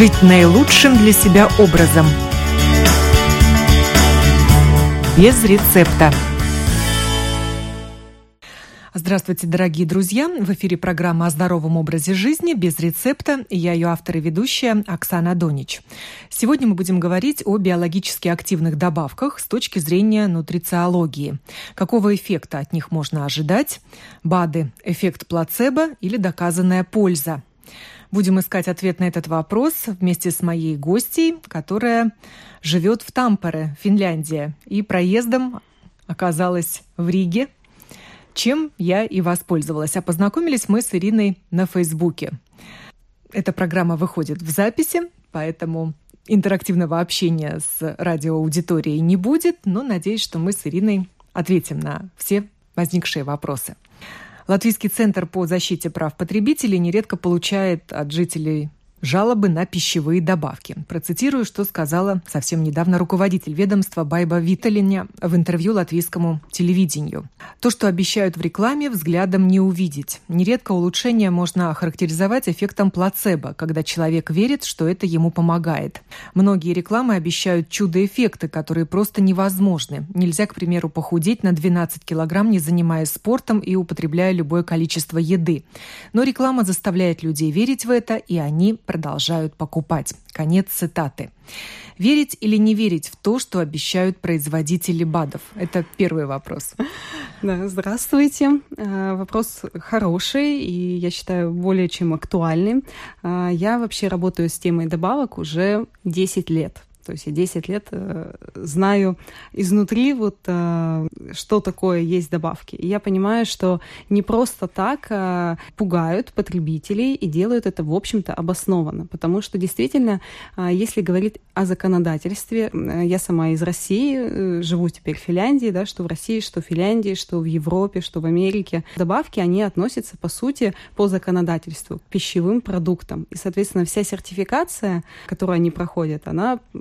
Жить наилучшим для себя образом. Без рецепта. Здравствуйте, дорогие друзья! В эфире программа о здоровом образе жизни без рецепта. Я ее автор и ведущая Оксана Донич. Сегодня мы будем говорить о биологически активных добавках с точки зрения нутрициологии. Какого эффекта от них можно ожидать? БАДы – эффект плацебо или доказанная польза? Будем искать ответ на этот вопрос вместе с моей гостьей, которая живет в Тампере, Финляндия, и проездом оказалась в Риге, чем я и воспользовалась. А познакомились мы с Ириной на Фейсбуке. Эта программа выходит в записи, поэтому интерактивного общения с радиоаудиторией не будет, но надеюсь, что мы с Ириной ответим на все возникшие вопросы. Латвийский центр по защите прав потребителей нередко получает от жителей жалобы на пищевые добавки. Процитирую, что сказала совсем недавно руководитель ведомства Байба Виталиня в интервью латвийскому телевидению. То, что обещают в рекламе, взглядом не увидеть. Нередко улучшение можно охарактеризовать эффектом плацебо, когда человек верит, что это ему помогает. Многие рекламы обещают чудо-эффекты, которые просто невозможны. Нельзя, к примеру, похудеть на 12 килограмм, не занимаясь спортом и употребляя любое количество еды. Но реклама заставляет людей верить в это, и они продолжают покупать. Конец цитаты. Верить или не верить в то, что обещают производители БАДов? Это первый вопрос. Да, здравствуйте. Э, вопрос хороший и, я считаю, более чем актуальный. Э, я вообще работаю с темой добавок уже 10 лет. То есть я 10 лет э, знаю изнутри, вот, э, что такое есть добавки. И я понимаю, что не просто так э, пугают потребителей и делают это, в общем-то, обоснованно. Потому что действительно, э, если говорить о законодательстве, э, я сама из России, э, живу теперь в Финляндии, да, что в России, что в Финляндии, что в Европе, что в Америке. Добавки, они относятся, по сути, по законодательству к пищевым продуктам. И, соответственно, вся сертификация, которую они проходят, она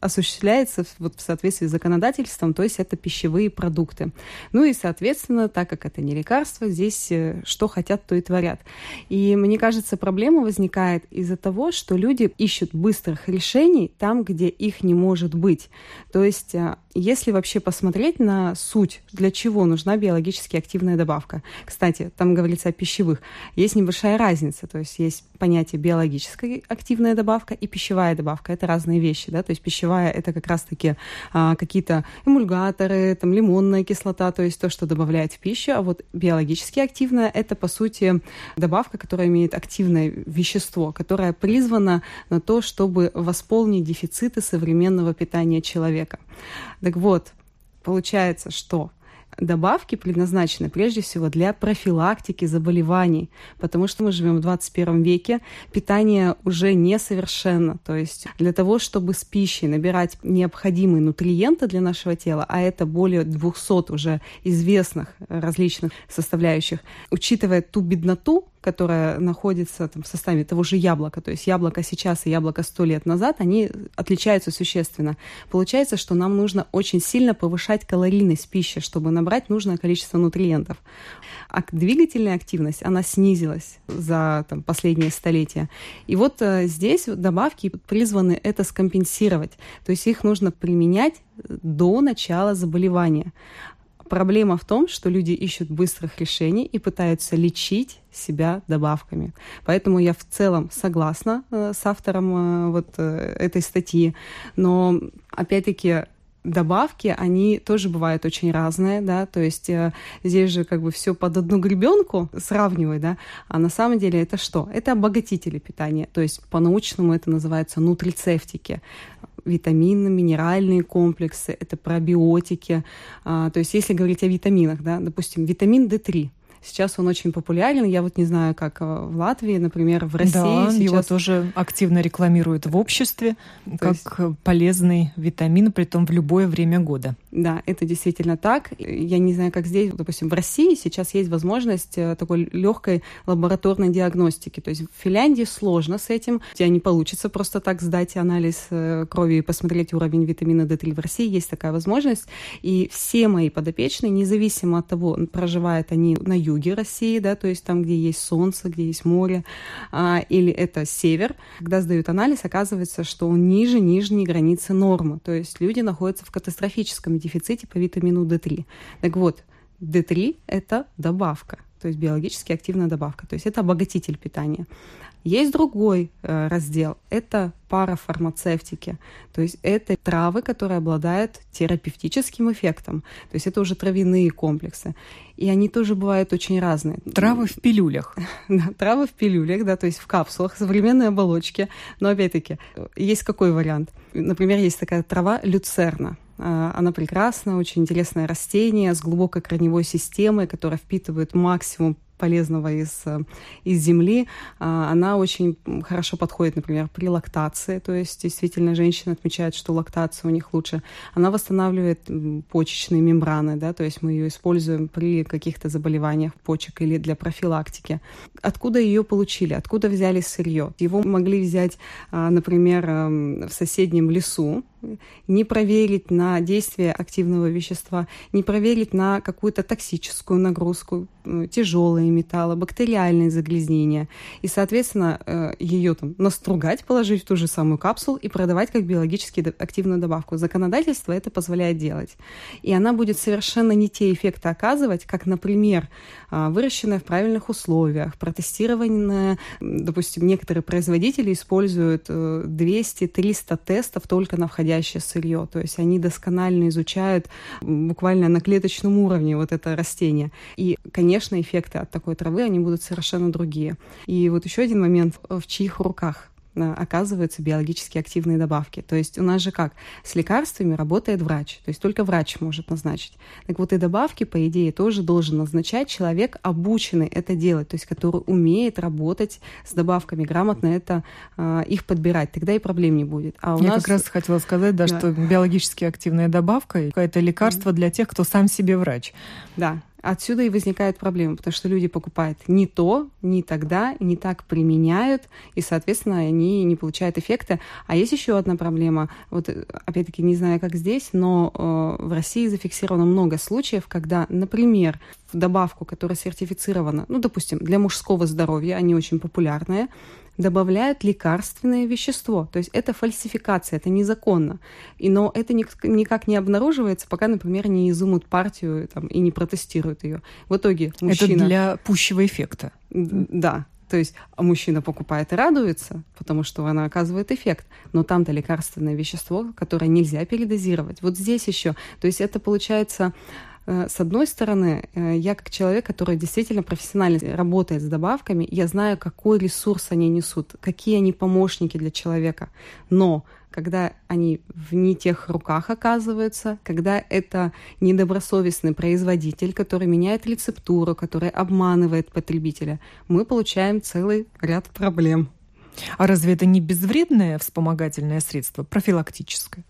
осуществляется вот в соответствии с законодательством, то есть это пищевые продукты. Ну и, соответственно, так как это не лекарство, здесь э, что хотят, то и творят. И мне кажется, проблема возникает из-за того, что люди ищут быстрых решений там, где их не может быть. То есть э, если вообще посмотреть на суть, для чего нужна биологически активная добавка. Кстати, там говорится о пищевых. Есть небольшая разница. То есть есть понятие биологическая активная добавка и пищевая добавка. Это разные вещи. Да? То есть пищевая — это как раз-таки а, какие-то эмульгаторы, там, лимонная кислота, то есть то, что добавляет в пищу. А вот биологически активная — это, по сути, добавка, которая имеет активное вещество, которое призвано на то, чтобы восполнить дефициты современного питания человека. Так вот, получается, что добавки предназначены прежде всего для профилактики заболеваний, потому что мы живем в 21 веке, питание уже несовершенно. То есть для того, чтобы с пищей набирать необходимые нутриенты для нашего тела, а это более 200 уже известных различных составляющих, учитывая ту бедноту, которая находится там, в составе того же яблока, то есть яблоко сейчас и яблоко сто лет назад, они отличаются существенно. Получается, что нам нужно очень сильно повышать калорийность пищи, чтобы набрать нужное количество нутриентов. А двигательная активность, она снизилась за там, последние столетия. И вот э, здесь добавки призваны это скомпенсировать. То есть их нужно применять до начала заболевания. Проблема в том, что люди ищут быстрых решений и пытаются лечить себя добавками. Поэтому я в целом согласна э, с автором э, вот э, этой статьи, но опять-таки добавки, они тоже бывают очень разные, да, то есть э, здесь же как бы все под одну гребенку сравнивать, да, а на самом деле это что? Это обогатители питания, то есть по-научному это называется нутрицептики витамины, минеральные комплексы, это пробиотики. А, то есть если говорить о витаминах, да, допустим, витамин D3, Сейчас он очень популярен. Я вот не знаю, как э, в Латвии, например, в России. Да, сейчас... его тоже активно рекламируют в обществе То как есть... полезный витамин, при том в любое время года. Да, это действительно так. Я не знаю, как здесь, допустим, в России сейчас есть возможность э, такой легкой лабораторной диагностики. То есть в Финляндии сложно с этим. У тебя не получится просто так сдать анализ э, крови и посмотреть уровень витамина D3. В России есть такая возможность. И все мои подопечные, независимо от того, проживают они на юге, юге России, да, то есть там, где есть солнце, где есть море, а, или это север. Когда сдают анализ, оказывается, что он ниже нижней границы нормы, то есть люди находятся в катастрофическом дефиците по витамину D3. Так вот, D3 – это добавка, то есть биологически активная добавка, то есть это обогатитель питания. Есть другой э, раздел, это парафармацевтики, то есть это травы, которые обладают терапевтическим эффектом, то есть это уже травяные комплексы, и они тоже бывают очень разные. Травы в пилюлях. Да, травы в пилюлях, да, то есть в капсулах, современные оболочки, но опять-таки есть какой вариант? Например, есть такая трава люцерна, э, она прекрасна, очень интересное растение с глубокой корневой системой, которая впитывает максимум полезного из, э, из земли, а, она очень хорошо подходит, например, при лактации, то есть действительно женщины отмечают, что лактация у них лучше. Она восстанавливает почечные мембраны, да, то есть мы ее используем при каких-то заболеваниях почек или для профилактики. Откуда ее получили? Откуда взяли сырье? Его могли взять, а, например, эм, в соседнем лесу, не проверить на действие активного вещества, не проверить на какую-то токсическую нагрузку, тяжелые металлы, бактериальные загрязнения. И, соответственно, э, ее там настругать, положить в ту же самую капсулу и продавать как биологически активную добавку. Законодательство это позволяет делать. И она будет совершенно не те эффекты оказывать, как, например, а, выращенная в правильных условиях, протестированная, допустим, некоторые производители используют 200-300 э, тестов только на подходящее сырье. То есть они досконально изучают буквально на клеточном уровне вот это растение. И, конечно, эффекты от такой травы, они будут совершенно другие. И вот еще один момент, в чьих руках Э, оказываются биологически активные добавки. То есть у нас же как? С лекарствами работает врач, то есть только врач может назначить. Так вот и добавки, по идее, тоже должен назначать человек, обученный это делать, то есть который умеет работать с добавками, грамотно это э, их подбирать, тогда и проблем не будет. А у Я нас... как раз хотела сказать, да, да. что биологически активная добавка – это лекарство mm-hmm. для тех, кто сам себе врач. Да, Отсюда и возникает проблема, потому что люди покупают не то, не тогда, не так применяют, и, соответственно, они не получают эффекта. А есть еще одна проблема. Вот, опять-таки, не знаю, как здесь, но э, в России зафиксировано много случаев, когда, например, в добавку, которая сертифицирована, ну, допустим, для мужского здоровья, они очень популярные, добавляют лекарственное вещество. То есть это фальсификация, это незаконно. И, но это никак не обнаруживается, пока, например, не изумут партию там, и не протестируют ее. В итоге мужчина... Это для пущего эффекта. Да, то есть мужчина покупает и радуется, потому что она оказывает эффект. Но там-то лекарственное вещество, которое нельзя передозировать. Вот здесь еще. То есть это получается с одной стороны, э, я как человек, который действительно профессионально работает с добавками, я знаю, какой ресурс они несут, какие они помощники для человека. Но когда они в не тех руках оказываются, когда это недобросовестный производитель, который меняет рецептуру, который обманывает потребителя, мы получаем целый ряд проблем. А разве это не безвредное вспомогательное средство, профилактическое?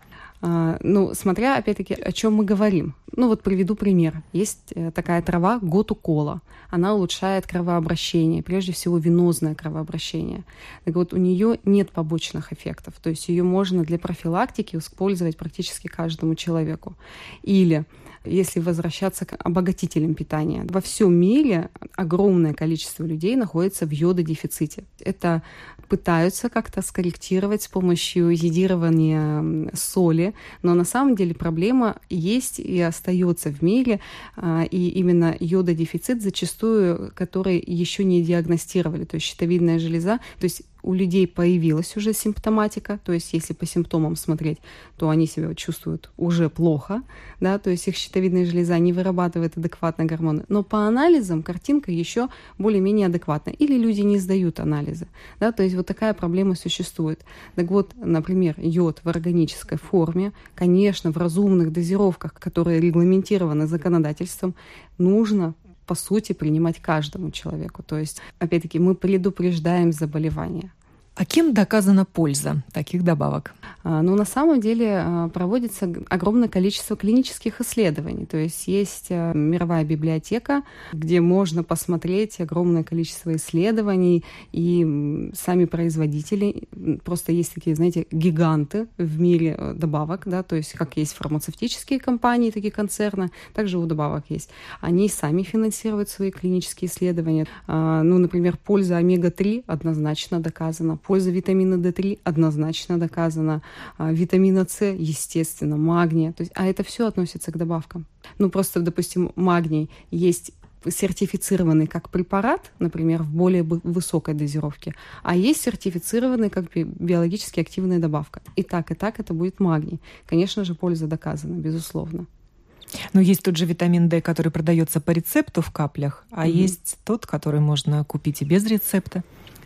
А, ну, смотря, опять-таки, о чем мы говорим. Ну, вот приведу пример. Есть э, такая трава готукола. Она улучшает кровообращение, прежде всего венозное кровообращение. Так вот, у нее нет побочных эффектов. То есть ее можно для профилактики использовать практически каждому человеку. Или если возвращаться к обогатителям питания. Во всем мире огромное количество людей находится в йододефиците. Это пытаются как-то скорректировать с помощью едирования соли, но на самом деле проблема есть и остается в мире, а, и именно йододефицит зачастую, который еще не диагностировали, то есть щитовидная железа, то есть у людей появилась уже симптоматика, то есть если по симптомам смотреть, то они себя чувствуют уже плохо, да, то есть их щитовидная железа не вырабатывает адекватно гормоны. Но по анализам картинка еще более-менее адекватна. Или люди не сдают анализы, да, то есть вот такая проблема существует. Так вот, например, йод в органической форме, конечно, в разумных дозировках, которые регламентированы законодательством, нужно по сути, принимать каждому человеку. То есть, опять-таки, мы предупреждаем заболевания. А кем доказана польза таких добавок? А, ну, на самом деле а, проводится огромное количество клинических исследований. То есть есть а, мировая библиотека, где можно посмотреть огромное количество исследований, и сами производители, просто есть такие, знаете, гиганты в мире э, добавок, да, то есть как есть фармацевтические компании, такие концерны, также у добавок есть. Они сами финансируют свои клинические исследования. Ну, например, польза омега-3 однозначно доказана, Польза витамина D3 однозначно доказана. А, витамина С, естественно, магния. То есть, а это все относится к добавкам. Ну, просто, допустим, магний есть сертифицированный как препарат, например, в более высокой дозировке, а есть сертифицированный как биологически активная добавка. И так, и так это будет магний. Конечно же, польза доказана, безусловно. Но есть тот же витамин D, который продается по рецепту в каплях, а mm-hmm. есть тот, который можно купить и без рецепта.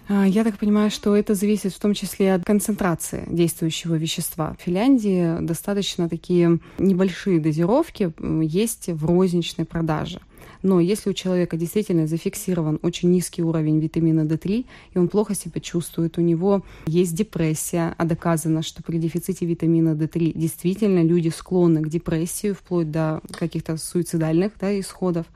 А, я так понимаю, что это зависит в том числе от концентрации действующего вещества. В Финляндии достаточно такие небольшие дозировки есть в розничной продаже. Но если у человека действительно зафиксирован очень низкий уровень витамина D3, и он плохо себя чувствует, у него есть депрессия, а доказано, что при дефиците витамина D3 действительно люди склонны к депрессии, вплоть до каких-то суицидальных да, исходов,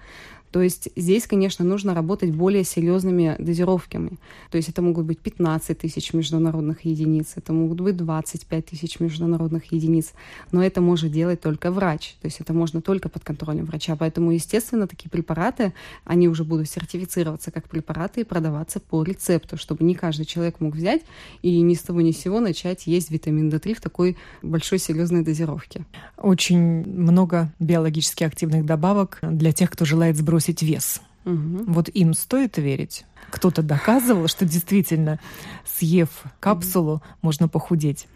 то есть здесь, конечно, нужно работать более серьезными дозировками. То есть это могут быть 15 тысяч международных единиц, это могут быть 25 тысяч международных единиц. Но это может делать только врач. То есть это можно только под контролем врача. Поэтому, естественно, такие препараты, они уже будут сертифицироваться как препараты и продаваться по рецепту, чтобы не каждый человек мог взять и ни с того ни с сего начать есть витамин D3 в такой большой серьезной дозировке. Очень много биологически активных добавок для тех, кто желает сбросить сбросить вес. Угу. Вот им стоит верить. Кто-то доказывал, что действительно, съев капсулу, можно похудеть.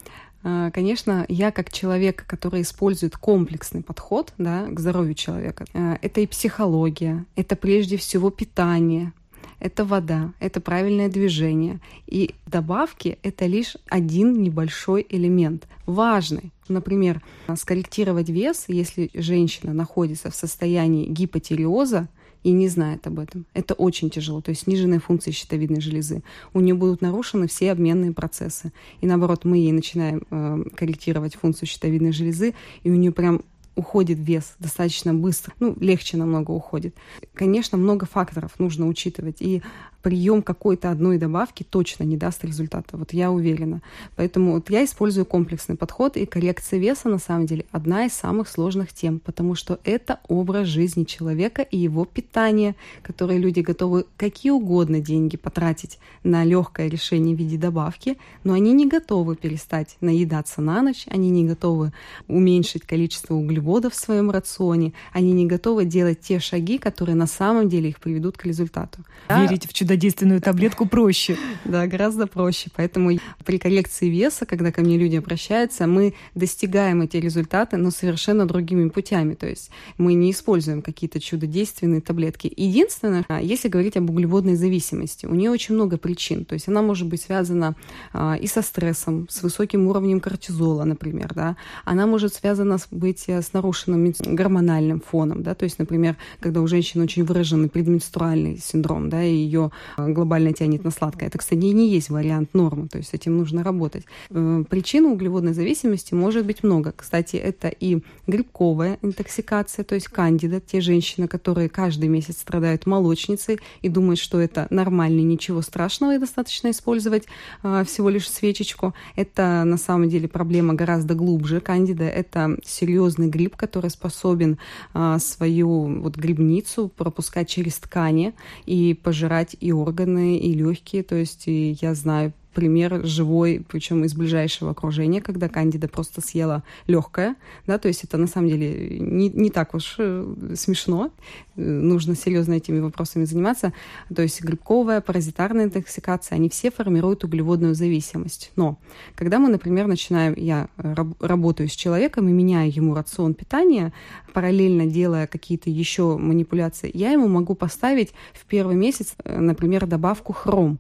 А, конечно, я как человек, который использует комплексный подход да, к здоровью человека, а, это и психология, это прежде всего питание, это вода, это правильное движение. И добавки — это лишь один небольшой элемент, важный. Например, скорректировать вес, если женщина находится в состоянии гипотериоза, и не знает об этом. Это очень тяжело. То есть сниженная функция щитовидной железы. У нее будут нарушены все обменные процессы. И наоборот, мы ей начинаем э, корректировать функцию щитовидной железы, и у нее прям уходит вес достаточно быстро, ну, легче намного уходит. Конечно, много факторов нужно учитывать, и прием какой-то одной добавки точно не даст результата, вот я уверена. Поэтому вот я использую комплексный подход, и коррекция веса на самом деле одна из самых сложных тем, потому что это образ жизни человека и его питание, которое люди готовы какие угодно деньги потратить на легкое решение в виде добавки, но они не готовы перестать наедаться на ночь, они не готовы уменьшить количество углеводов в своем рационе, они не готовы делать те шаги, которые на самом деле их приведут к результату. Верить в чудо чудодейственную таблетку проще. Да, гораздо проще. Поэтому при коррекции веса, когда ко мне люди обращаются, мы достигаем эти результаты, но совершенно другими путями. То есть мы не используем какие-то чудодейственные таблетки. Единственное, а, если говорить об углеводной зависимости, у нее очень много причин. То есть она может быть связана а, и со стрессом, с высоким уровнем кортизола, например, да. Она может связана быть э, с нарушенным гормональным фоном, да. То есть, например, когда у женщины очень выраженный предменструальный синдром, да, и ее глобально тянет на сладкое. Это, кстати, не есть вариант нормы, то есть с этим нужно работать. Э, причин углеводной зависимости может быть много. Кстати, это и грибковая интоксикация, то есть кандида, те женщины, которые каждый месяц страдают молочницей и думают, что это нормально, ничего страшного, и достаточно использовать а, всего лишь свечечку. Это на самом деле проблема гораздо глубже. Кандида — это серьезный гриб, который способен а, свою вот грибницу пропускать через ткани и пожирать и органы, и легкие. То есть и я знаю пример живой, причем из ближайшего окружения, когда Кандида просто съела легкое, да, то есть это на самом деле не, не так уж э, смешно, нужно серьезно этими вопросами заниматься, то есть грибковая, паразитарная интоксикация, они все формируют углеводную зависимость. Но когда мы, например, начинаем, я раб, работаю с человеком и меняю ему рацион питания, параллельно делая какие-то еще манипуляции, я ему могу поставить в первый месяц, э, например, добавку хром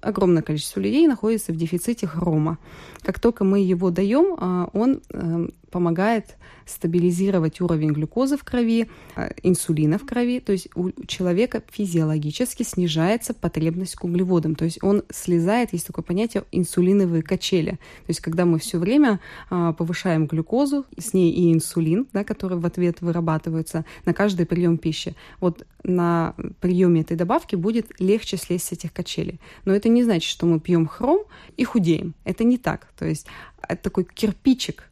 огромное количество людей находится в дефиците хрома. Как только мы его даем, а, он эм, помогает стабилизировать уровень глюкозы в крови, э, инсулина в крови, то есть у человека физиологически снижается потребность к углеводам, то есть он слезает, есть такое понятие инсулиновые качели, то есть когда мы все время а, повышаем глюкозу, с ней и инсулин, да, который в ответ вырабатывается на каждый прием пищи, вот на приеме этой добавки будет легче слезть с этих качелей. Но это не значит, что мы пьем хром и худеем. Это не так. То есть это такой кирпичик,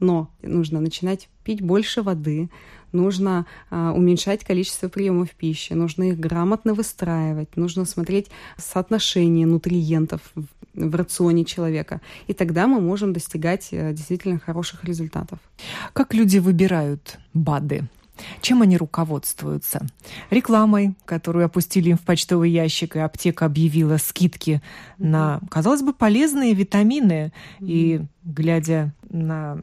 но нужно начинать пить больше воды, нужно а, уменьшать количество приемов пищи, нужно их грамотно выстраивать, нужно смотреть соотношение нутриентов в, в рационе человека. И тогда мы можем достигать а, действительно хороших результатов. Как люди выбирают БАДы? Чем они руководствуются? Рекламой, которую опустили им в почтовый ящик, и аптека объявила скидки на, казалось бы, полезные витамины. И глядя на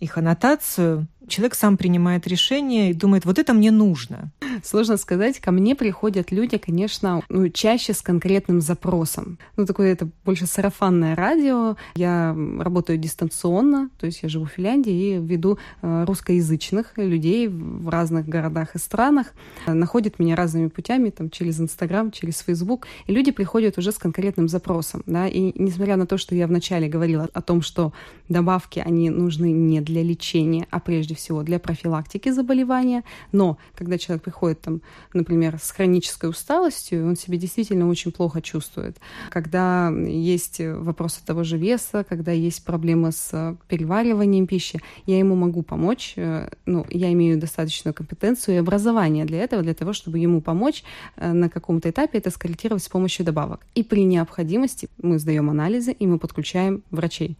их аннотацию, человек сам принимает решение и думает, вот это мне нужно. Сложно сказать, ко мне приходят люди, конечно, ну, чаще с конкретным запросом. Ну, такое это больше сарафанное радио. Я работаю дистанционно, то есть я живу в Финляндии и веду э, русскоязычных людей в разных городах и странах. Находят меня разными путями, там, через Инстаграм, через Фейсбук. И люди приходят уже с конкретным запросом. Да? И несмотря на то, что я вначале говорила о том, что добавки, они нужны не для лечения, а прежде всего для профилактики заболевания. Но когда человек приходит, там, например, с хронической усталостью, он себя действительно очень плохо чувствует. Когда есть вопросы того же веса, когда есть проблемы с перевариванием пищи, я ему могу помочь. Э, ну, я имею достаточную компетенцию и образование для этого, для того, чтобы ему помочь э, на каком-то этапе это скорректировать с помощью добавок. И при необходимости мы сдаем анализы, и мы подключаем врачей.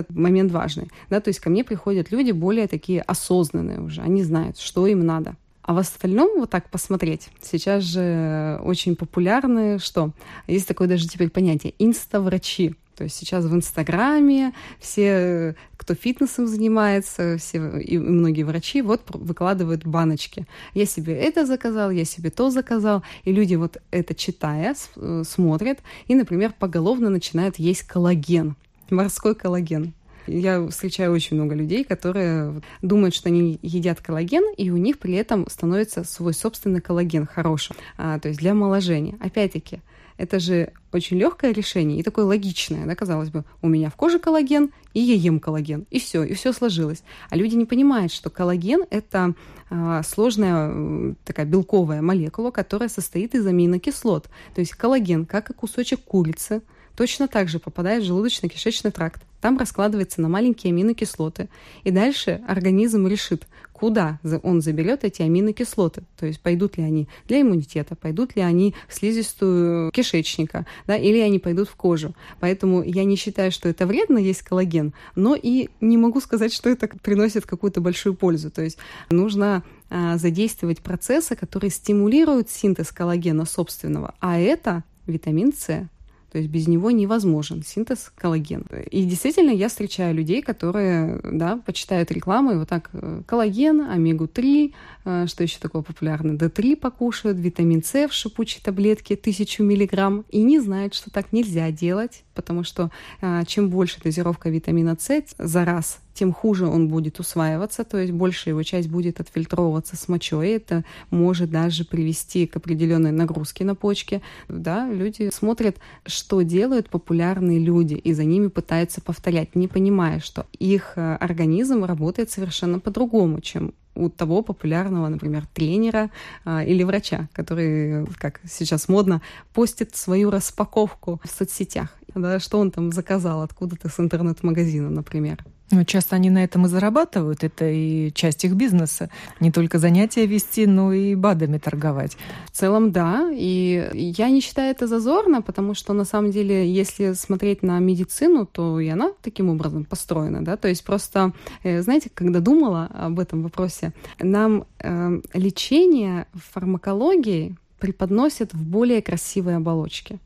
Этот момент важный. Да, то есть ко мне приходят люди более такие осознанные уже, они знают, что им надо. А в остальном вот так посмотреть. Сейчас же очень популярны, что есть такое даже теперь понятие инста-врачи. То есть сейчас в Инстаграме все, кто фитнесом занимается, все и многие врачи вот выкладывают баночки. Я себе это заказал, я себе то заказал. И люди вот это читая, э, смотрят и, например, поголовно начинают есть коллаген, морской коллаген. Я встречаю очень много людей, которые думают, что они едят коллаген, и у них при этом становится свой собственный коллаген хорошим, а, то есть для омоложения. Опять-таки, это же очень легкое решение и такое логичное, да, казалось бы, у меня в коже коллаген, и я ем коллаген, и все, и все сложилось. А люди не понимают, что коллаген это а, сложная такая белковая молекула, которая состоит из аминокислот. То есть коллаген, как и кусочек курицы, точно так же попадает в желудочно-кишечный тракт. Там раскладывается на маленькие аминокислоты. И дальше организм решит, куда он заберет эти аминокислоты. То есть пойдут ли они для иммунитета, пойдут ли они в слизистую кишечника, да, или они пойдут в кожу. Поэтому я не считаю, что это вредно есть коллаген, но и не могу сказать, что это приносит какую-то большую пользу. То есть нужно а, задействовать процессы, которые стимулируют синтез коллагена собственного, а это витамин С, то есть без него невозможен синтез коллагена. И действительно я встречаю людей, которые да, почитают рекламу, и вот так э, коллаген, омегу-3, э, что еще такое популярно, D3 покушают, витамин С в шипучей таблетке 1000 миллиграмм, и не знают, что так нельзя делать, потому что э, чем больше дозировка витамина С за раз тем хуже он будет усваиваться, то есть большая его часть будет отфильтровываться с мочой. Это может даже привести к определенной нагрузке на почки. Да, люди смотрят, что делают популярные люди, и за ними пытаются повторять, не понимая, что их э, организм работает совершенно по-другому, чем у того популярного, например, тренера а, или врача, который, как сейчас модно, постит свою распаковку в соцсетях. Да, что он там заказал откуда-то с интернет-магазина, например. Ну, часто они на этом и зарабатывают. Это и часть их бизнеса. Не только занятия вести, но и БАДами торговать. В целом, да. И я не считаю это зазорно, потому что, на самом деле, если смотреть на медицину, то и она таким образом построена. Да? То есть просто, э, знаете, когда думала об этом вопросе, нам э, лечение в фармакологии преподносят в более красивой оболочке.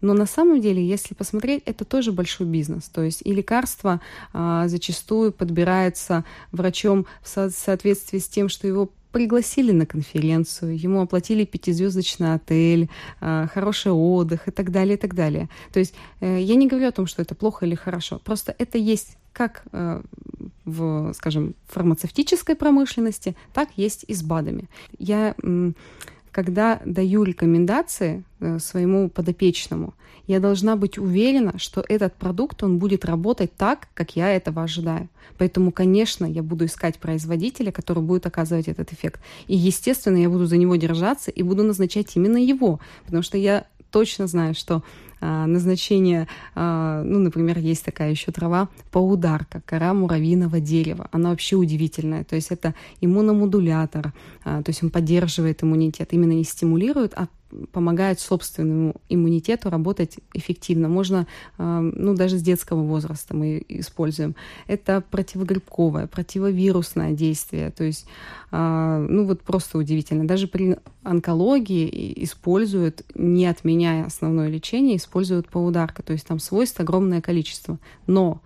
Но на самом деле, если посмотреть, это тоже большой бизнес. То есть и лекарство а, зачастую подбирается врачом в со- соответствии с тем, что его пригласили на конференцию, ему оплатили пятизвездочный отель, а, хороший отдых и так далее, и так далее. То есть э, я не говорю о том, что это плохо или хорошо, просто это есть как э, в, скажем, фармацевтической промышленности, так есть и с БАДами. Я, когда даю рекомендации э, своему подопечному, я должна быть уверена, что этот продукт, он будет работать так, как я этого ожидаю. Поэтому, конечно, я буду искать производителя, который будет оказывать этот эффект. И, естественно, я буду за него держаться и буду назначать именно его, потому что я точно знаю, что назначение, а, ну, например, есть такая еще трава паударка, кора муравьиного дерева. Она вообще удивительная. То есть это иммуномодулятор, а, то есть он поддерживает иммунитет, именно не стимулирует, а помогает собственному иммунитету работать эффективно. Можно, ну, даже с детского возраста мы используем. Это противогрибковое, противовирусное действие. То есть, ну, вот просто удивительно. Даже при онкологии используют, не отменяя основное лечение, используют поударка. То есть там свойств огромное количество. Но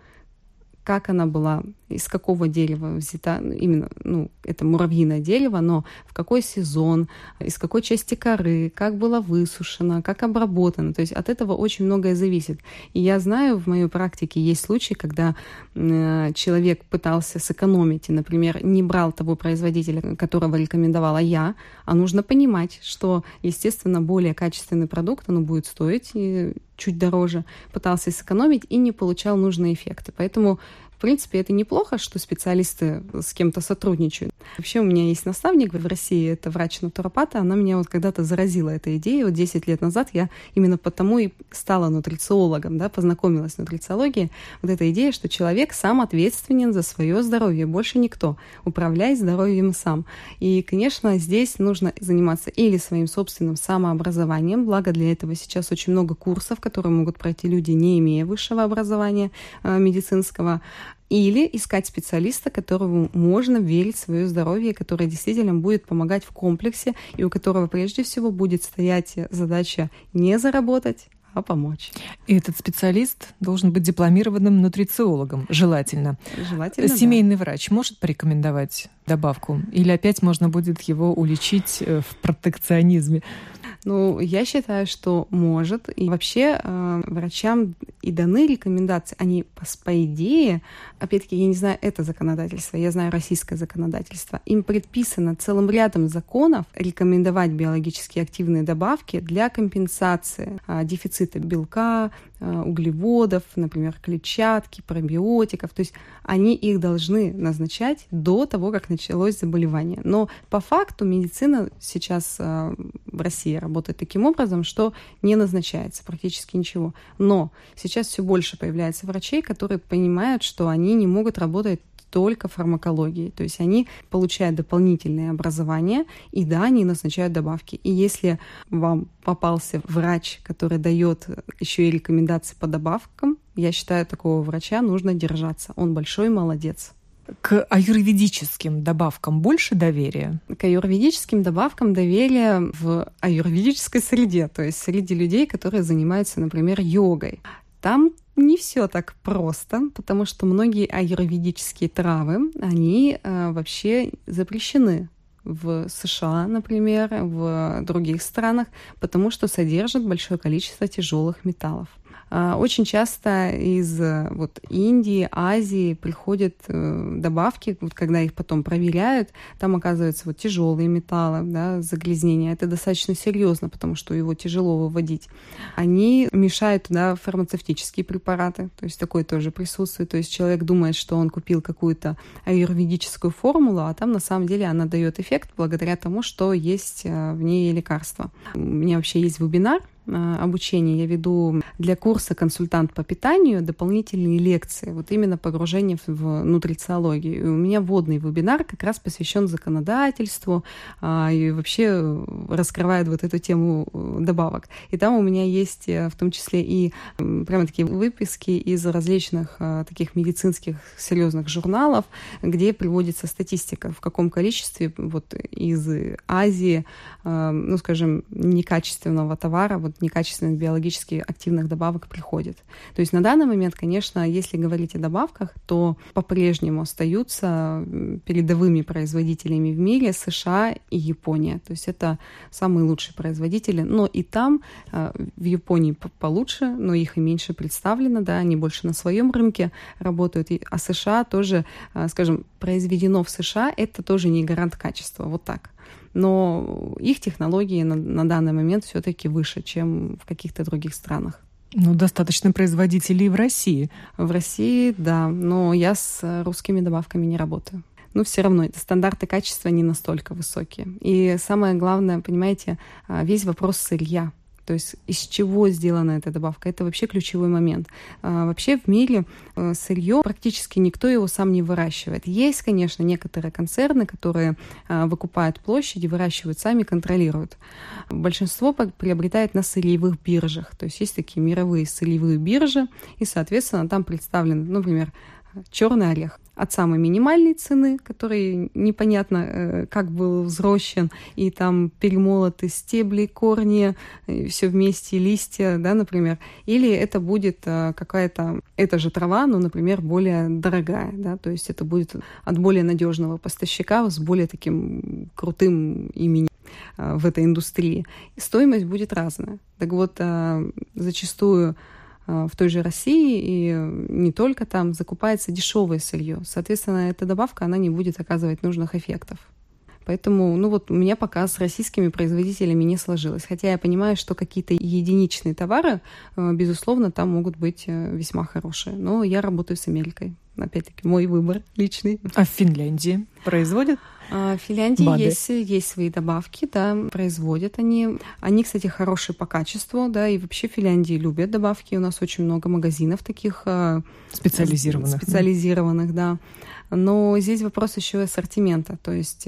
как она была, из какого дерева взята, именно, ну, это муравьиное дерево, но в какой сезон, из какой части коры, как было высушено, как обработано. То есть от этого очень многое зависит. И я знаю, в моей практике есть случаи, когда э, человек пытался сэкономить и, например, не брал того производителя, которого рекомендовала я, а нужно понимать, что, естественно, более качественный продукт, он будет стоить чуть дороже, пытался сэкономить и не получал нужные эффекты. Поэтому принципе, это неплохо, что специалисты с кем-то сотрудничают. Вообще у меня есть наставник в России, это врач-натуропата, она меня вот когда-то заразила этой идеей. Вот 10 лет назад я именно потому и стала нутрициологом, да, познакомилась с нутрициологией. Вот эта идея, что человек сам ответственен за свое здоровье, больше никто. Управляй здоровьем сам. И, конечно, здесь нужно заниматься или своим собственным самообразованием, благо для этого сейчас очень много курсов, которые могут пройти люди, не имея высшего образования э, медицинского, или искать специалиста, которому можно верить в свое здоровье, который действительно будет помогать в комплексе, и у которого прежде всего будет стоять задача не заработать, а помочь. И этот специалист должен быть дипломированным нутрициологом, желательно. Желательно, Семейный да. врач может порекомендовать добавку? Или опять можно будет его уличить э, в протекционизме? Ну, я считаю, что может. И вообще э, врачам и даны рекомендации. Они, по, по идее, опять-таки, я не знаю это законодательство, я знаю российское законодательство. Им предписано целым рядом законов рекомендовать биологически активные добавки для компенсации э, дефицита белка, углеводов, например, клетчатки, пробиотиков. То есть они их должны назначать до того, как началось заболевание. Но по факту медицина сейчас э, в России работает таким образом, что не назначается практически ничего. Но сейчас все больше появляется врачей, которые понимают, что они не могут работать только фармакологии. То есть они получают дополнительное образование, и да, они назначают добавки. И если вам попался врач, который дает еще и рекомендации по добавкам, я считаю, такого врача нужно держаться. Он большой молодец. К аюрведическим добавкам больше доверия? К аюрведическим добавкам доверия в аюрведической среде, то есть среди людей, которые занимаются, например, йогой. Там не все так просто, потому что многие аюрведические травы, они э, вообще запрещены в США, например, в других странах, потому что содержат большое количество тяжелых металлов. А, очень часто из э, вот, Индии, Азии приходят э, добавки, вот, когда их потом проверяют, там оказываются вот тяжелые металлы, да, загрязнения. Это достаточно серьезно, потому что его тяжело выводить. Они мешают туда фармацевтические препараты, то есть такое тоже присутствует. То есть человек думает, что он купил какую-то аюрведическую формулу, а там на самом деле она дает эффект благодаря тому, что есть э, в ней лекарства. У меня вообще есть вебинар обучения я веду для курса консультант по питанию дополнительные лекции, вот именно погружение в нутрициологию. И у меня вводный вебинар как раз посвящен законодательству а, и вообще раскрывает вот эту тему э, добавок. И там у меня есть э, в том числе и прямо такие выписки из различных таких медицинских серьезных журналов, где приводится статистика, в каком количестве вот из Азии, ну, скажем, некачественного товара вот вот некачественных биологически активных добавок приходит. То есть на данный момент, конечно, если говорить о добавках, то по-прежнему остаются передовыми производителями в мире США и Япония. То есть это самые лучшие производители. Но и там, э, в Японии получше, но их и меньше представлено, да, они больше на своем рынке работают. А США тоже, э, скажем, произведено в США, это тоже не гарант качества. Вот так но их технологии на, на данный момент все-таки выше, чем в каких-то других странах. Ну, достаточно производителей в России. В России, да, но я с русскими добавками не работаю. Но все равно стандарты качества не настолько высокие. И самое главное, понимаете, а, весь вопрос сырья. То есть из чего сделана эта добавка, это вообще ключевой момент. А, вообще в мире э, сырье практически никто его сам не выращивает. Есть, конечно, некоторые концерны, которые а, выкупают площади, выращивают сами, контролируют. Большинство приобретает на сырьевых биржах. То есть есть такие мировые сырьевые биржи, и, соответственно, там представлены, например, черный орех от самой минимальной цены, который непонятно, э, как был взрощен, и там перемолоты стебли, корни, все вместе, листья, да, например. Или это будет э, какая-то, эта же трава, но, например, более дорогая, да, то есть это будет от более надежного поставщика с более таким крутым именем э, в этой индустрии. И стоимость будет разная. Так вот, зачастую Э, в той же России и не только там закупается дешевое сырье. Соответственно, эта добавка, она не будет оказывать нужных эффектов. Поэтому, ну вот у меня пока с российскими производителями не сложилось. Хотя я понимаю, что какие-то единичные товары, э, безусловно, там могут быть э, весьма хорошие. Но я работаю с Америкой. Опять-таки, мой выбор личный. А в Финляндии производят? А, в Финляндии есть, есть свои добавки, да, производят они. Они, кстати, хорошие по качеству, да, и вообще в Финляндии любят добавки. У нас очень много магазинов таких специализированных. Специализированных, да. Но здесь вопрос еще ассортимента. То есть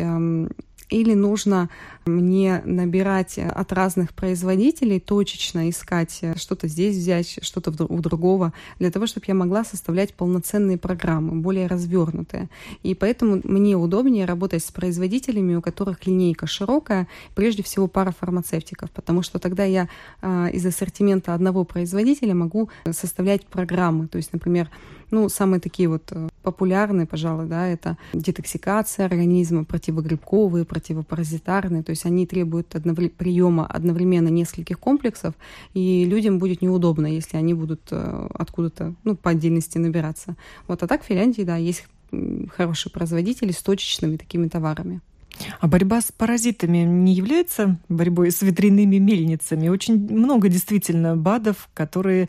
или нужно мне набирать от разных производителей, точечно искать что-то здесь взять, что-то у другого, для того, чтобы я могла составлять полноценные программы, более развернутые. И поэтому мне удобнее работать с производителями, у которых линейка широкая, прежде всего пара фармацевтиков, потому что тогда я а, из ассортимента одного производителя могу составлять программы. То есть, например, ну, самые такие вот э, популярные, пожалуй, да, это детоксикация организма, противогрибковые, противопаразитарные, то есть они требуют одновр... приема одновременно нескольких комплексов, и людям будет неудобно, если они будут э, откуда-то, ну, по отдельности набираться. Вот, а так в Финляндии, да, есть хорошие производители с точечными такими товарами. А борьба с паразитами не является борьбой с ветряными мельницами? Очень много действительно БАДов, которые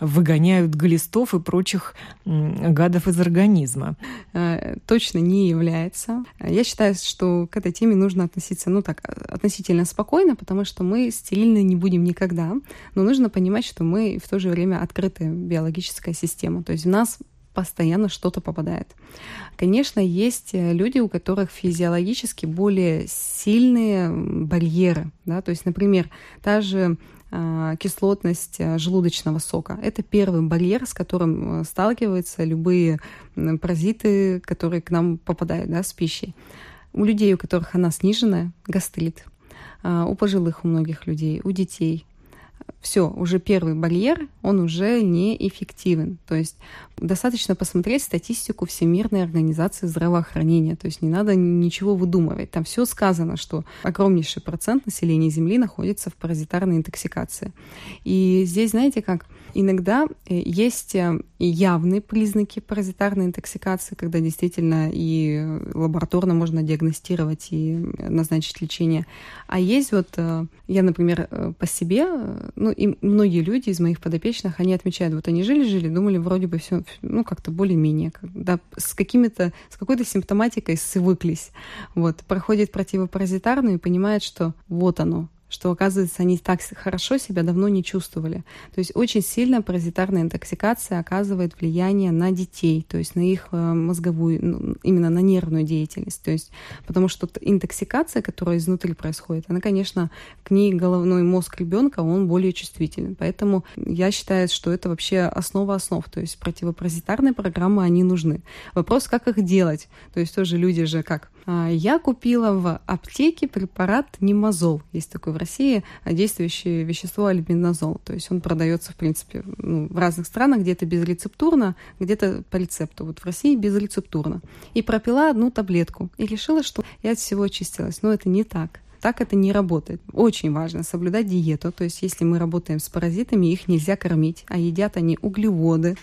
выгоняют глистов и прочих гадов из организма. Э, точно не является. Я считаю, что к этой теме нужно относиться, ну так, относительно спокойно, потому что мы стерильны не будем никогда, но нужно понимать, что мы в то же время открытая биологическая система. То есть в нас постоянно что-то попадает. Конечно, есть э, люди, у которых физиологически более сильные барьеры. Да? То есть, например, та же а, кислотность э, желудочного сока. Это первый барьер, с которым э, сталкиваются любые паразиты, которые к нам попадают да, с пищей. У людей, у которых она сниженная, гастрит. А, у пожилых у многих людей, у детей, все, уже первый барьер, он уже неэффективен. То есть достаточно посмотреть статистику Всемирной организации здравоохранения. То есть не надо ничего выдумывать. Там все сказано, что огромнейший процент населения Земли находится в паразитарной интоксикации. И здесь, знаете, как иногда э, есть э, явные признаки паразитарной интоксикации, когда действительно и лабораторно можно диагностировать и назначить лечение. А есть вот, э, я, например, по себе, ну и многие люди из моих подопечных, они отмечают, вот они жили-жили, думали, вроде бы все, ну, как-то более-менее, да, с какими-то, с какой-то симптоматикой свыклись. Вот, проходит противопаразитарную и понимает, что вот оно, что, оказывается, они так хорошо себя давно не чувствовали. То есть очень сильно паразитарная интоксикация оказывает влияние на детей, то есть на их э, мозговую, ну, именно на нервную деятельность. То есть, потому что интоксикация, которая изнутри происходит, она, конечно, к ней головной мозг ребенка, он более чувствителен. Поэтому я считаю, что это вообще основа основ. То есть противопаразитарные программы, они нужны. Вопрос, как их делать. То есть тоже люди же как? А, я купила в аптеке препарат Немазол, есть такой России действующее вещество альбендазол. То есть он продается, в принципе, ну, в разных странах, где-то безрецептурно, где-то по рецепту. Вот в России безрецептурно. И пропила одну таблетку. И решила, что я от всего очистилась. Но это не так. Так это не работает. Очень важно соблюдать диету. То есть если мы работаем с паразитами, их нельзя кормить, а едят они углеводы,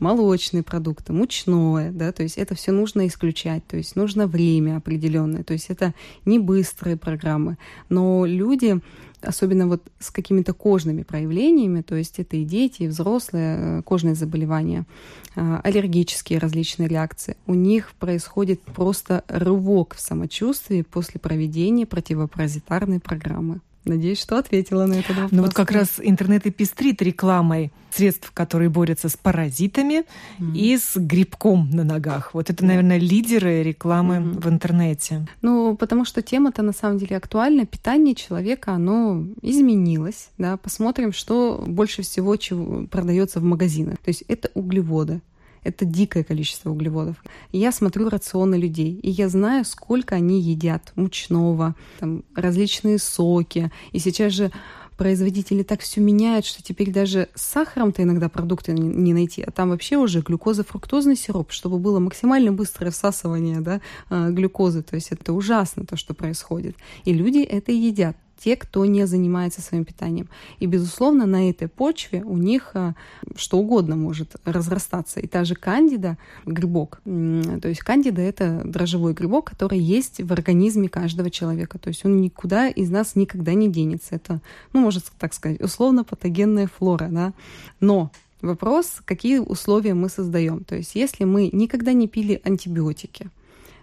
молочные продукты, мучное, да, то есть это все нужно исключать, то есть нужно время определенное, то есть это не быстрые программы, но люди особенно вот с какими-то кожными проявлениями, то есть это и дети, и взрослые, э, кожные заболевания, э, аллергические различные реакции, у них происходит просто рывок в самочувствии после проведения противопаразитарной программы. Надеюсь, что ответила на этот вопрос. Ну вот как раз интернет и пестрит рекламой средств, которые борются с паразитами mm-hmm. и с грибком на ногах. Вот это, наверное, лидеры рекламы mm-hmm. в интернете. Ну, потому что тема-то на самом деле актуальна. Питание человека, оно изменилось. Да? Посмотрим, что больше всего чего продается в магазинах. То есть это углеводы. Это дикое количество углеводов. я смотрю рационы людей, и я знаю, сколько они едят мучного, там, различные соки. И сейчас же производители так все меняют, что теперь даже с сахаром-то иногда продукты не найти, а там вообще уже глюкоза-фруктозный сироп, чтобы было максимально быстрое всасывание да, а, глюкозы. То есть это ужасно то, что происходит. И люди это едят те, кто не занимается своим питанием. И, безусловно, на этой почве у них а, что угодно может разрастаться. И та же кандида, грибок, то есть кандида — это дрожжевой грибок, который есть в организме каждого человека. То есть он никуда из нас никогда не денется. Это, ну, можно так сказать, условно-патогенная флора, да. Но Вопрос, какие условия мы создаем. То есть, если мы никогда не пили антибиотики,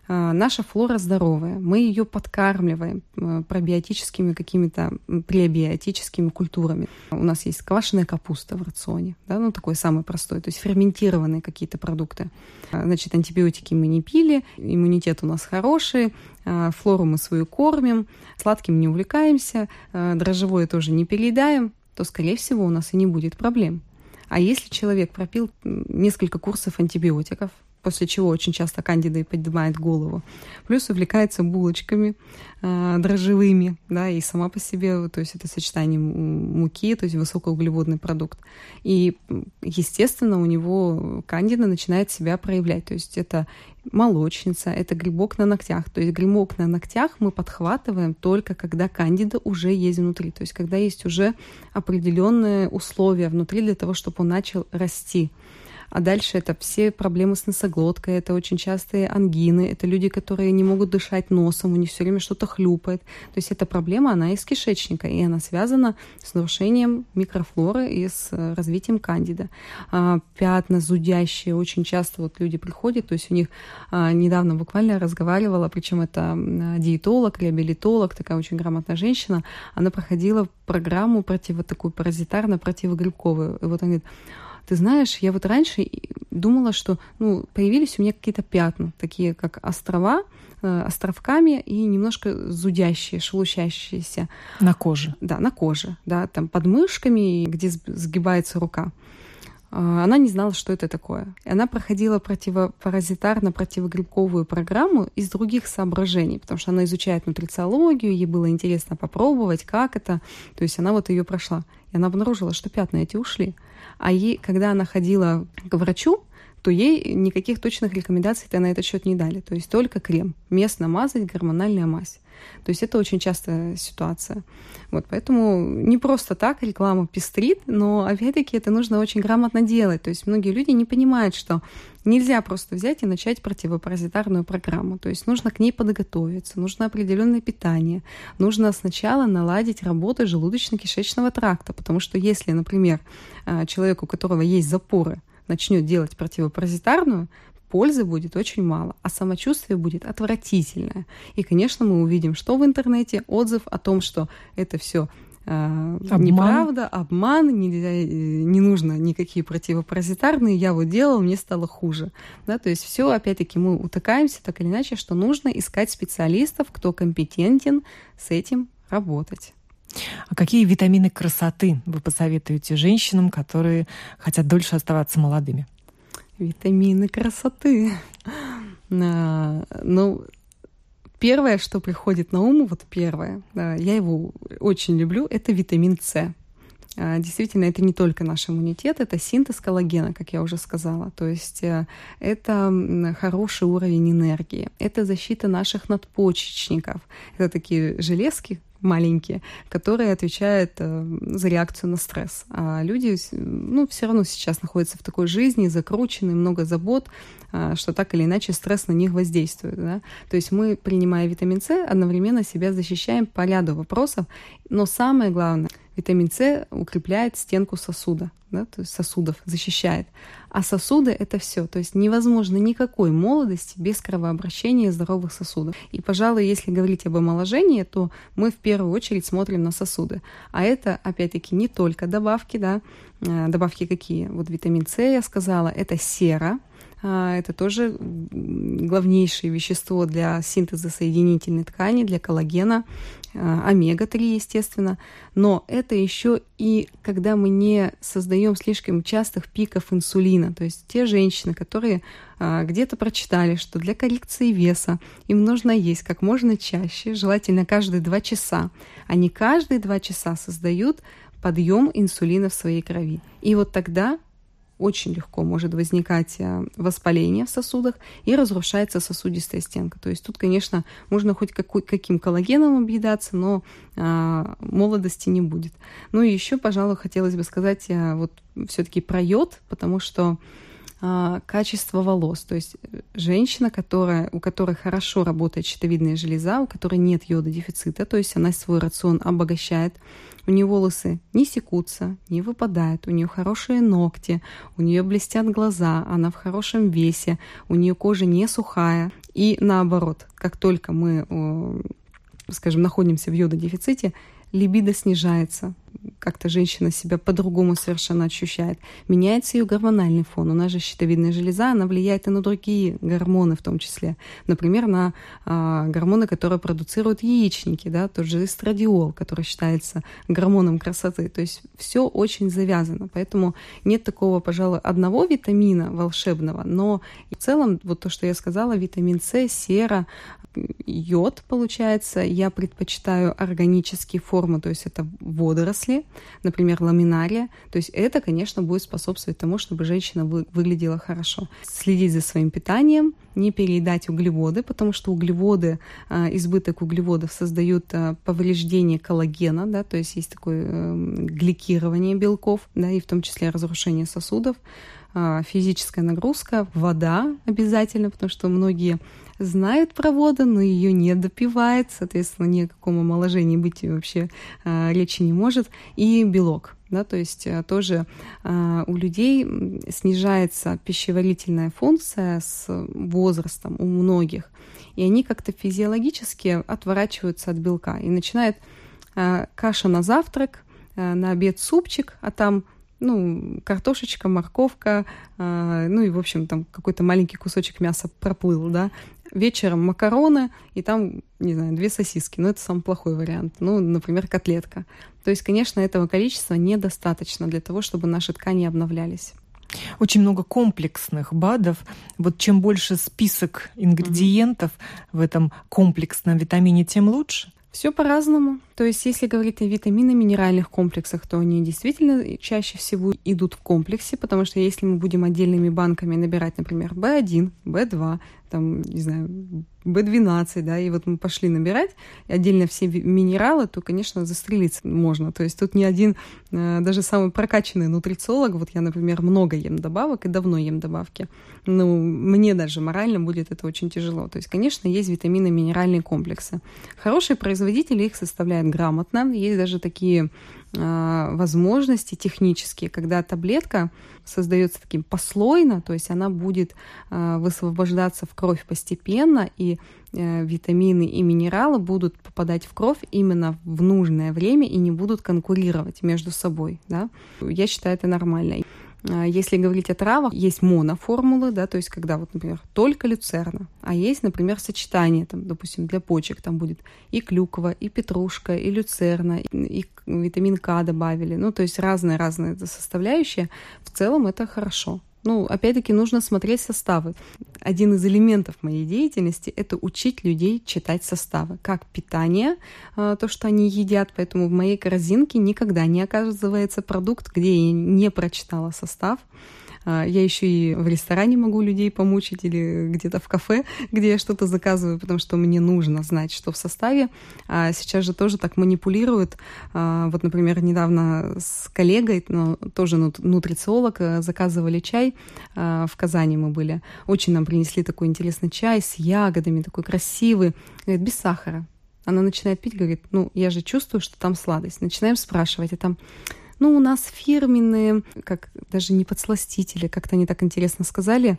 наша флора здоровая, мы ее подкармливаем э, пробиотическими какими-то пребиотическими культурами. У нас есть квашеная капуста в рационе, да, ну такой самый простой, то есть ферментированные какие-то продукты. А, значит, антибиотики мы не пили, иммунитет у нас хороший, а, флору мы свою кормим, сладким не увлекаемся, дрожжевое тоже не переедаем, то, скорее всего, у нас и не будет проблем. А если человек пропил несколько курсов антибиотиков, после чего очень часто кандида и поднимает голову. Плюс увлекается булочками э, дрожжевыми, да, и сама по себе, то есть это сочетание муки, то есть высокоуглеводный продукт. И, естественно, у него кандида начинает себя проявлять, то есть это молочница, это грибок на ногтях. То есть грибок на ногтях мы подхватываем только когда кандида уже есть внутри, то есть когда есть уже определенные условия внутри для того, чтобы он начал расти. А дальше это все проблемы с носоглоткой, это очень частые ангины, это люди, которые не могут дышать носом, у них все время что-то хлюпает. То есть эта проблема, она из кишечника, и она связана с нарушением микрофлоры и с э, развитием кандида. А, пятна зудящие, очень часто вот люди приходят, то есть у них а, недавно буквально разговаривала, причем это диетолог, реабилитолог, такая очень грамотная женщина, она проходила программу против такую паразитарно-противогрибковую. И вот она говорит, ты знаешь, я вот раньше думала, что ну, появились у меня какие-то пятна, такие как острова, э, островками и немножко зудящие, шелушащиеся. На коже. Да, на коже, да, там под мышками, где сгибается рука. А, она не знала, что это такое. Она проходила противопаразитарно-противогрибковую программу из других соображений, потому что она изучает нутрициологию, ей было интересно попробовать, как это. То есть она вот ее прошла. И она обнаружила, что пятна эти ушли. А ей, когда она ходила к врачу, то ей никаких точных рекомендаций-то на этот счет не дали. То есть только крем, местно мазать, гормональная мазь. То есть это очень частая ситуация. Вот, поэтому не просто так реклама пестрит, но опять-таки это нужно очень грамотно делать. То есть многие люди не понимают, что нельзя просто взять и начать противопаразитарную программу. То есть нужно к ней подготовиться, нужно определенное питание, нужно сначала наладить работу желудочно-кишечного тракта, потому что если, например, а, человек, у которого есть запоры, начнет делать противопаразитарную, пользы будет очень мало, а самочувствие будет отвратительное. И, конечно, мы увидим, что в интернете отзыв о том, что это все э, обман. неправда, обман, нельзя, э, не нужно никакие противопаразитарные, я вот делал, мне стало хуже. Да, то есть все, опять-таки, мы утыкаемся так или иначе, что нужно искать специалистов, кто компетентен с этим работать. А какие витамины красоты вы посоветуете женщинам, которые хотят дольше оставаться молодыми? Витамины красоты. А, ну, первое, что приходит на ум, вот первое, я его очень люблю, это витамин С. А, действительно, это не только наш иммунитет, это синтез коллагена, как я уже сказала. То есть э, это хороший уровень энергии, это защита наших надпочечников. Это такие железки, маленькие, которые отвечают э, за реакцию на стресс. А люди, ну, все равно сейчас находятся в такой жизни, закручены, много забот, э, что так или иначе стресс на них воздействует. Да? То есть мы, принимая витамин С, одновременно себя защищаем по ряду вопросов, но самое главное — Витамин С укрепляет стенку сосуда, да, то есть сосудов, защищает. А сосуды — это все. То есть невозможно никакой молодости без кровообращения здоровых сосудов. И, пожалуй, если говорить об омоложении, то мы в первую очередь смотрим на сосуды. А это, опять-таки, не только добавки, да, э, добавки какие? Вот витамин С, я сказала, это сера, это тоже главнейшее вещество для синтеза соединительной ткани, для коллагена, а, омега-3, естественно. Но это еще и когда мы не создаем слишком частых пиков инсулина. То есть те женщины, которые а, где-то прочитали, что для коррекции веса им нужно есть как можно чаще, желательно каждые два часа. Они каждые два часа создают подъем инсулина в своей крови. И вот тогда очень легко может возникать э, воспаление в сосудах и разрушается сосудистая стенка. То есть тут, конечно, можно хоть какой, каким коллагеном объедаться, но а, молодости не будет. Ну и еще, пожалуй, хотелось бы сказать а, вот все-таки про йод, потому что а, качество волос. То есть женщина, которая, у которой хорошо работает щитовидная железа, у которой нет йода дефицита, то есть она свой рацион обогащает, у нее волосы не секутся, не выпадают, у нее хорошие ногти, у нее блестят глаза, она в хорошем весе, у нее кожа не сухая. И наоборот, как только мы, скажем, находимся в йододефиците, либидо снижается, как-то женщина себя по-другому совершенно ощущает. Меняется ее гормональный фон. У нас же щитовидная железа, она влияет и на другие гормоны в том числе. Например, на а, гормоны, которые продуцируют яичники, да, тот же эстрадиол, который считается гормоном красоты. То есть все очень завязано. Поэтому нет такого, пожалуй, одного витамина волшебного, но в целом, вот то, что я сказала, витамин С, сера, йод, получается, я предпочитаю органические формы, то есть это водоросли, например, ламинария. То есть это, конечно, будет способствовать тому, чтобы женщина вы, выглядела хорошо. Следить за своим питанием, не переедать углеводы, потому что углеводы, а, избыток углеводов создают а, повреждение коллагена, да, то есть есть такое эм, гликирование белков, да, и в том числе разрушение сосудов физическая нагрузка, вода обязательно, потому что многие знают про воду, но ее не допивает, соответственно, ни о каком омоложении быть вообще э, речи не может, и белок. Да, то есть э, тоже э, у людей снижается пищеварительная функция с возрастом у многих, и они как-то физиологически отворачиваются от белка и начинает э, каша на завтрак, э, на обед супчик, а там ну, картошечка, морковка, э, ну и, в общем, там какой-то маленький кусочек мяса проплыл, да, вечером макароны и там, не знаю, две сосиски. Но это самый плохой вариант. Ну, например, котлетка. То есть, конечно, этого количества недостаточно для того, чтобы наши ткани обновлялись. Очень много комплексных БАДов. Вот чем больше список ингредиентов mm-hmm. в этом комплексном витамине, тем лучше. Все по-разному. То есть, если говорить о витаминно-минеральных комплексах, то они действительно чаще всего идут в комплексе, потому что если мы будем отдельными банками набирать, например, B1, B2, там, не знаю, B12, да, и вот мы пошли набирать отдельно все минералы, то, конечно, застрелиться можно. То есть тут ни один, э, даже самый прокачанный нутрициолог, вот я, например, много ем добавок и давно ем добавки, ну, мне даже морально будет это очень тяжело. То есть, конечно, есть витамины, минеральные комплексы. Хорошие производители их составляют грамотно. Есть даже такие а, возможности технические, когда таблетка создается таким послойно, то есть она будет а, высвобождаться в кровь постепенно, и э, витамины и минералы будут попадать в кровь именно в нужное время и не будут конкурировать между собой. Да? Я считаю это нормально. А, если говорить о травах, есть моноформулы, да, то есть когда вот, например, только люцерна, а есть, например, сочетание, там, допустим, для почек там будет и клюква, и петрушка, и люцерна, и, витамин К добавили, ну, то есть разные-разные составляющие. В целом это хорошо. Ну, опять-таки, нужно смотреть составы. Один из элементов моей деятельности – это учить людей читать составы. Как питание, а, то, что они едят. Поэтому в моей корзинке никогда не оказывается продукт, где я не прочитала состав. А, я еще и в ресторане могу людей помучить или где-то в кафе, где я что-то заказываю, потому что мне нужно знать, что в составе. А сейчас же тоже так манипулируют. А, вот, например, недавно с коллегой, но тоже нутрициолог, э, заказывали чай. А, в Казани мы были. Очень нам принесли такой интересный чай с ягодами, такой красивый. Говорит, без сахара. Она начинает пить, говорит, ну, я же чувствую, что там сладость. Начинаем спрашивать, а там ну, у нас фирменные, как даже не подсластители, как-то они так интересно сказали,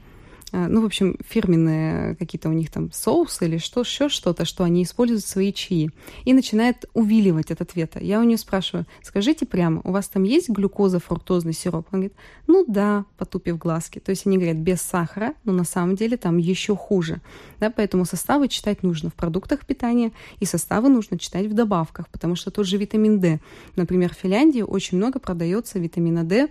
ну, в общем, фирменные какие-то у них там соусы или что, еще что-то, что они используют в свои чаи. И начинает увиливать от ответа. Я у нее спрашиваю, скажите прямо, у вас там есть глюкоза, фруктозный сироп? Она говорит, ну да, потупив глазки. То есть они говорят без сахара, но на самом деле там еще хуже. Да, поэтому составы читать нужно в продуктах питания, и составы нужно читать в добавках, потому что тот же витамин D. Например, в Финляндии очень много продается витамина D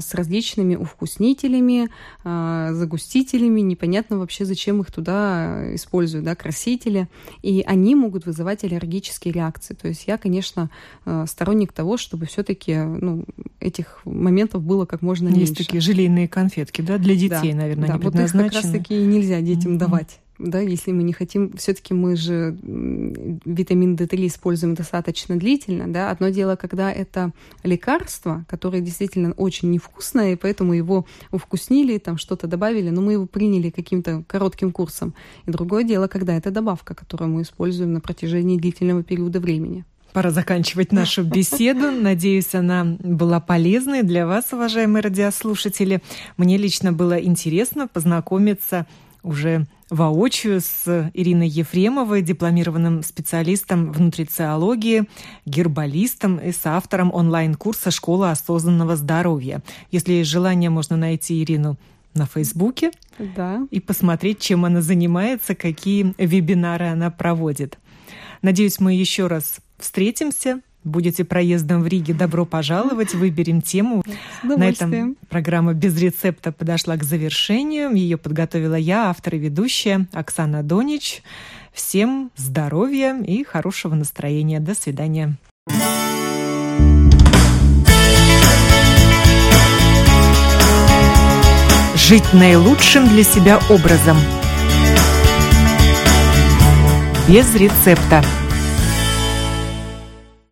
с различными увкуснителями, а, загустителями, непонятно вообще, зачем их туда используют, да, красители, и они могут вызывать аллергические реакции. То есть я, конечно, а, сторонник того, чтобы все-таки ну, этих моментов было как можно Есть меньше. Есть такие желейные конфетки, да, для детей, да, наверное, да, они вот их как раз-таки нельзя детям mm-hmm. давать да, если мы не хотим, все-таки мы же витамин D3 используем достаточно длительно, да, одно дело, когда это лекарство, которое действительно очень невкусное, и поэтому его вкуснили, там что-то добавили, но мы его приняли каким-то коротким курсом, и другое дело, когда это добавка, которую мы используем на протяжении длительного периода времени. Пора заканчивать нашу беседу. Надеюсь, она была полезной для вас, уважаемые радиослушатели. Мне лично было интересно познакомиться уже воочию с Ириной Ефремовой, дипломированным специалистом в нутрициологии, гербалистом и с автором онлайн-курса «Школа осознанного здоровья». Если есть желание, можно найти Ирину на Фейсбуке да. и посмотреть, чем она занимается, какие вебинары она проводит. Надеюсь, мы еще раз встретимся будете проездом в Риге, добро пожаловать, выберем тему. На этом программа «Без рецепта» подошла к завершению. Ее подготовила я, автор и ведущая Оксана Донич. Всем здоровья и хорошего настроения. До свидания. Жить наилучшим для себя образом. Без рецепта.